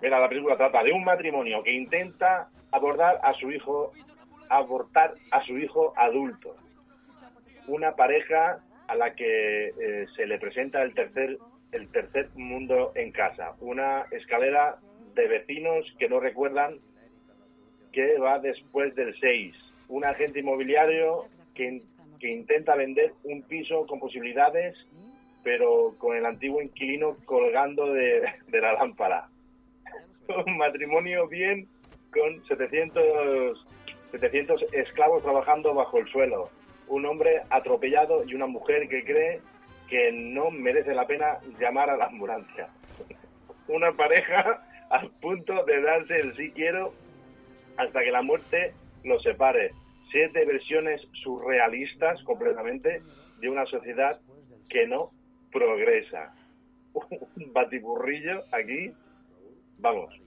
Mira, la película trata de un matrimonio que intenta abordar a su hijo, abortar a su hijo adulto. Una pareja a la que eh, se le presenta el tercer, el tercer mundo en casa. Una escalera de vecinos que no recuerdan que va después del 6. Un agente inmobiliario que, que intenta vender un piso con posibilidades, pero con el antiguo inquilino colgando de, de la lámpara. Un matrimonio bien con 700, 700 esclavos trabajando bajo el suelo. Un hombre atropellado y una mujer que cree que no merece la pena llamar a la ambulancia. Una pareja a punto de darse el sí quiero hasta que la muerte los separe. Siete versiones surrealistas completamente de una sociedad que no progresa. Un batiburrillo aquí, vamos.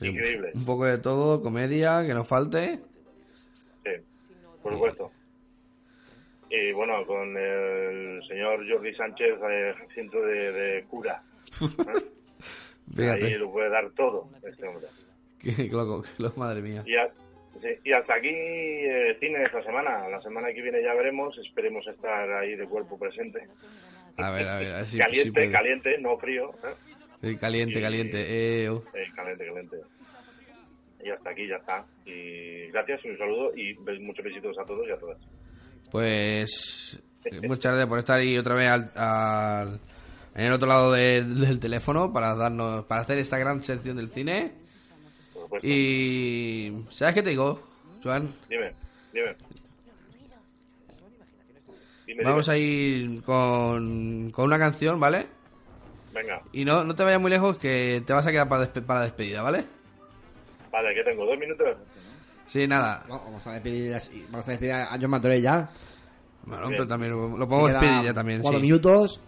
Increíble. Un poco de todo, comedia, que no falte. Sí, por supuesto. Y bueno, con el señor Jordi Sánchez eh, de, de cura. ¿eh? Fíjate. Ahí lo puede dar todo este hombre. Qué loco, qué loco, madre mía. Y, a- sí, y hasta aquí eh, cine esta semana. La semana que viene ya veremos. Esperemos estar ahí de cuerpo presente. A ver, a ver, a ver si, caliente, caliente, no frío. ¿eh? Sí, caliente, Y- caliente. Eh, oh. Eh, caliente, caliente. Y hasta aquí ya está. Y gracias y un saludo y muchos besitos a todos y a todas. Pues eh, muchas gracias por estar ahí otra vez al, al- en el otro lado de- del teléfono para darnos para hacer esta gran sección del cine. Y ¿sabes qué te digo, Joan? Dime, dime. Vamos a ir con, con una canción, ¿vale? Venga, Y no, no te vayas muy lejos que te vas a quedar para, despe- para la despedida, ¿vale? vale, que tengo dos minutos. Sí, nada. No, vamos a despedir, así- vamos a despedir a John Matorey ya. Bueno, pero también lo, lo podemos despedir ya también, Cuatro sí. minutos.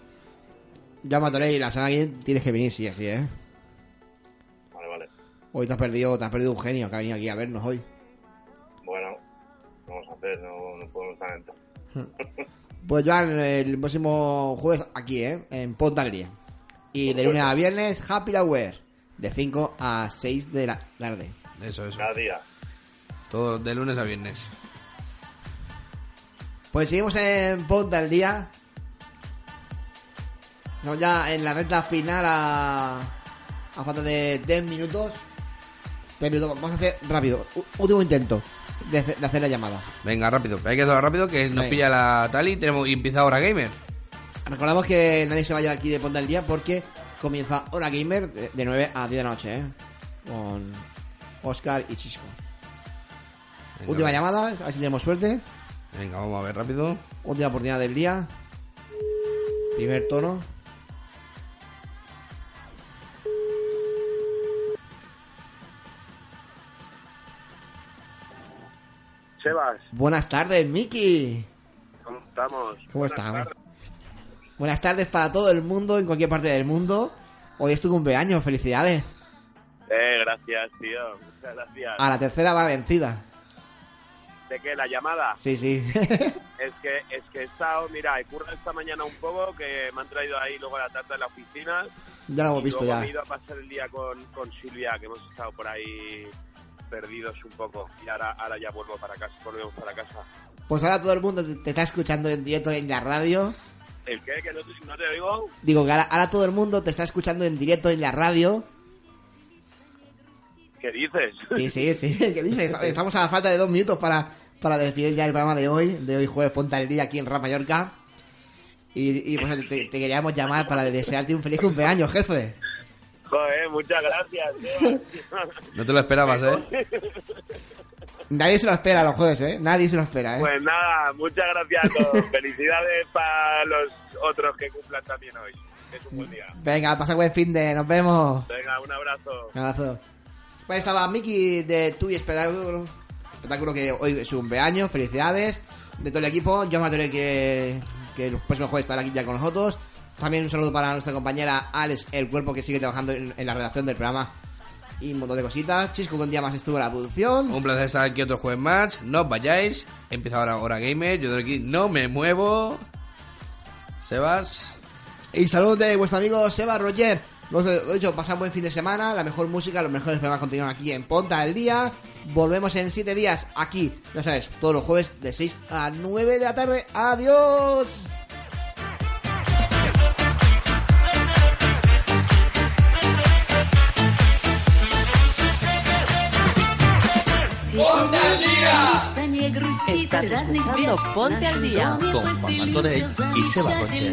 John Matorey, la semana que viene tienes que venir, sí, así, ¿eh? Vale, vale. Hoy te has perdido, te has perdido un genio que ha venido aquí a vernos hoy. Bueno, vamos a hacer, no, no podemos estar en todo. Pues Joan, el próximo jueves aquí, ¿eh? En Ponta al Día. Y de lunes a viernes, Happy Hour. De 5 a 6 de la tarde. Eso, eso. Cada día. Todo de lunes a viernes. Pues seguimos en Ponta al Día. Estamos ya en la recta final a, a falta de 10 minutos. 10 minutos. Vamos a hacer rápido. U- último intento de, hacer- de hacer la llamada. Venga, rápido. Hay que hacerlo rápido que nos Venga. pilla la Tali tenemos, y empieza Hora Gamer. Recordamos que nadie se vaya de aquí de Ponta al Día porque comienza Hora Gamer de, de 9 a 10 de la noche, ¿eh? Con Oscar y Chisco. Venga, Última llamada, a ver si tenemos suerte. Venga, vamos a ver rápido. Última oportunidad del día. Primer tono. Sebas, Buenas tardes, Miki. ¿cómo estamos? ¿Cómo estamos? Buenas tardes para todo el mundo, en cualquier parte del mundo. Hoy es tu cumpleaños, felicidades. Eh, gracias, tío. Muchas gracias. A la tercera va vencida. ¿De qué? ¿La llamada? Sí, sí. Es que, es que he estado, mira, he currado esta mañana un poco, que me han traído ahí luego la tarta de la oficina. Ya lo hemos y visto luego ya. he ido a pasar el día con, con Silvia, que hemos estado por ahí perdidos un poco. Y ahora, ahora ya vuelvo para casa, volvemos para casa. Pues ahora todo el mundo te, te está escuchando en directo en la radio. ¿El qué? ¿Que no te, no te oigo? Digo que ahora, ahora todo el mundo te está escuchando en directo en la radio. ¿Qué dices? Sí, sí, sí. ¿Qué dices? Estamos a la falta de dos minutos para, para decidir ya el programa de hoy, de hoy jueves Ponta Día aquí en Rap Mallorca. Y, y, pues te, te queríamos llamar para desearte un feliz cumpleaños, jefe. Joder, muchas gracias, tío. No te lo esperabas, ¿eh? Nadie se lo espera los jueves, ¿eh? Nadie se lo espera, ¿eh? Pues nada, muchas gracias a todos. Felicidades para los otros que cumplan también hoy. Es un buen día. Venga, pasa buen fin de, nos vemos. Venga, un abrazo. Un abrazo. Pues estaba Miki de Tu y Espectáculo. Espectáculo que hoy es su cumpleaños, felicidades. De todo el equipo, yo me que, que el próximo jueves estará aquí ya con nosotros. También un saludo para nuestra compañera Alex El Cuerpo que sigue trabajando en, en la redacción del programa. Y un montón de cositas. Chisco un día más estuvo en la producción. Un placer estar aquí otro jueves más. No os vayáis. Empieza ahora Hora Gamer. Yo de aquí no me muevo. Sebas. Y saludos de vuestro amigo Seba Roger. Lo he dicho, pasad buen fin de semana. La mejor música, los mejores programas continúan aquí en Ponta del Día. Volvemos en 7 días aquí, ya sabes, todos los jueves de 6 a 9 de la tarde. ¡Adiós! ¡Ponte al día! Estás escuchando Ponte al Día Con Juan Martorell y Seba Rocher.